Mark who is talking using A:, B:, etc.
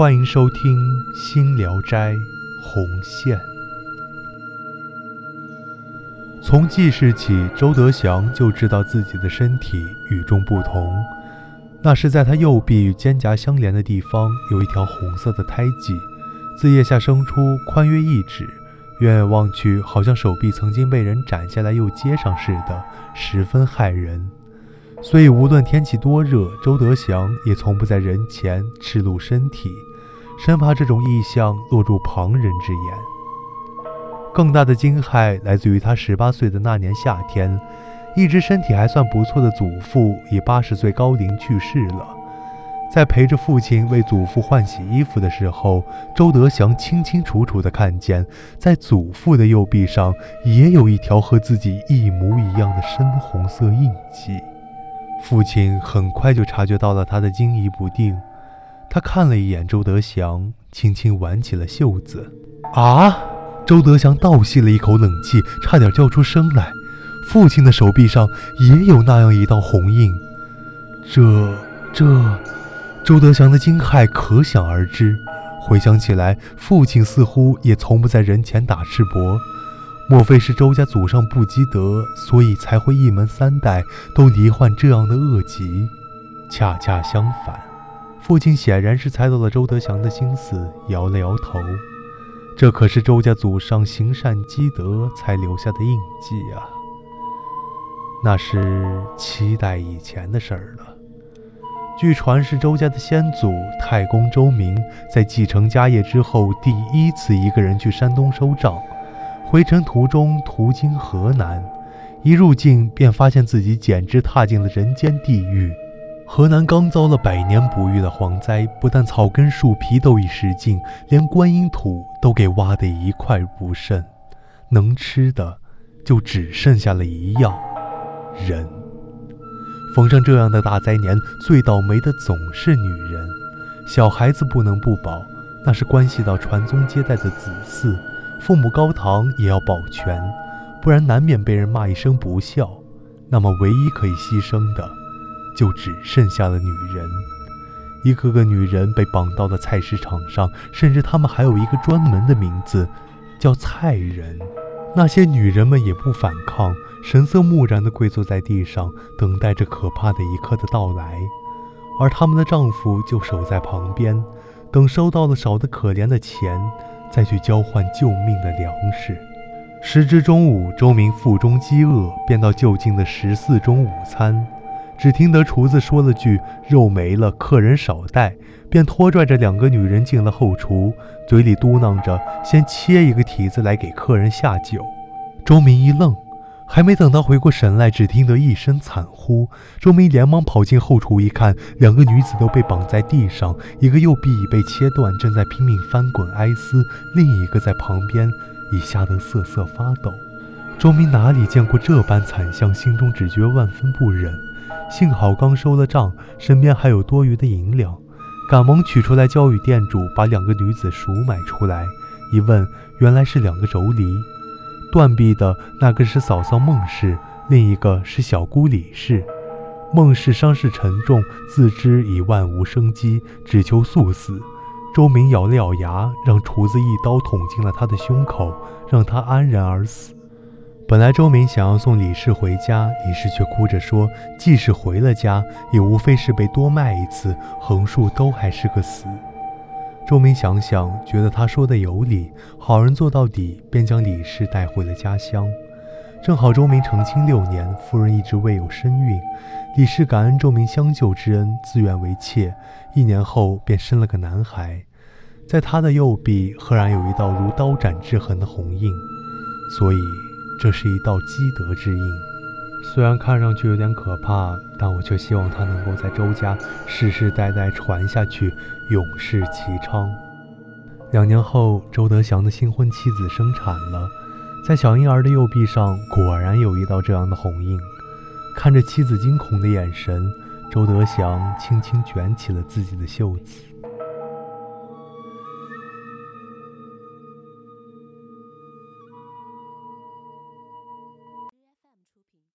A: 欢迎收听《新聊斋红线》。从记事起，周德祥就知道自己的身体与众不同。那是在他右臂与肩胛相连的地方，有一条红色的胎记，自腋下生出，宽约一指，远远望去，好像手臂曾经被人斩下来又接上似的，十分骇人。所以，无论天气多热，周德祥也从不在人前赤露身体，生怕这种异象落入旁人之眼。更大的惊骇来自于他十八岁的那年夏天，一直身体还算不错的祖父以八十岁高龄去世了。在陪着父亲为祖父换洗衣服的时候，周德祥清清楚楚地看见，在祖父的右臂上也有一条和自己一模一样的深红色印记。父亲很快就察觉到了他的惊疑不定，他看了一眼周德祥，轻轻挽起了袖子。啊！周德祥倒吸了一口冷气，差点叫出声来。父亲的手臂上也有那样一道红印，这这……周德祥的惊骇可想而知。回想起来，父亲似乎也从不在人前打赤膊。莫非是周家祖上不积德，所以才会一门三代都罹患这样的恶疾？恰恰相反，父亲显然是猜到了周德祥的心思，摇了摇头。这可是周家祖上行善积德才留下的印记啊！那是七代以前的事儿了。据传是周家的先祖太公周明在继承家业之后，第一次一个人去山东收账。回程途中，途经河南，一入境便发现自己简直踏进了人间地狱。河南刚遭了百年不遇的蝗灾，不但草根树皮都已食尽，连观音土都给挖得一块不剩，能吃的就只剩下了一样——人。逢上这样的大灾年，最倒霉的总是女人。小孩子不能不保，那是关系到传宗接代的子嗣。父母高堂也要保全，不然难免被人骂一声不孝。那么唯一可以牺牲的，就只剩下了女人。一个个女人被绑到了菜市场上，甚至她们还有一个专门的名字，叫菜人。那些女人们也不反抗，神色木然地跪坐在地上，等待着可怕的一刻的到来。而她们的丈夫就守在旁边，等收到了少得可怜的钱。再去交换救命的粮食。时至中午，周明腹中饥饿，便到就近的十四中午餐。只听得厨子说了句“肉没了，客人少带”，便拖拽着两个女人进了后厨，嘴里嘟囔着：“先切一个蹄子来给客人下酒。”周明一愣。还没等他回过神来，只听得一声惨呼。周明连忙跑进后厨一看，两个女子都被绑在地上，一个右臂已被切断，正在拼命翻滚哀思；另一个在旁边已吓得瑟瑟发抖。周明哪里见过这般惨象，心中只觉万分不忍。幸好刚收了账，身边还有多余的银两，赶忙取出来交与店主，把两个女子赎买出来。一问，原来是两个妯娌。断臂的那个是嫂嫂孟氏，另一个是小姑李氏。孟氏伤势沉重，自知已万无生机，只求速死。周明咬了咬牙，让厨子一刀捅进了他的胸口，让他安然而死。本来周明想要送李氏回家，李氏却哭着说：“即使回了家，也无非是被多卖一次，横竖都还是个死。”周明想想，觉得他说的有理，好人做到底，便将李氏带回了家乡。正好周明成亲六年，夫人一直未有身孕，李氏感恩周明相救之恩，自愿为妾。一年后，便生了个男孩。在他的右臂，赫然有一道如刀斩之痕的红印，所以这是一道积德之印。虽然看上去有点可怕，但我却希望他能够在周家世世代代传下去，永世其昌。两年后，周德祥的新婚妻子生产了，在小婴儿的右臂上果然有一道这样的红印。看着妻子惊恐的眼神，周德祥轻轻卷起了自己的袖子。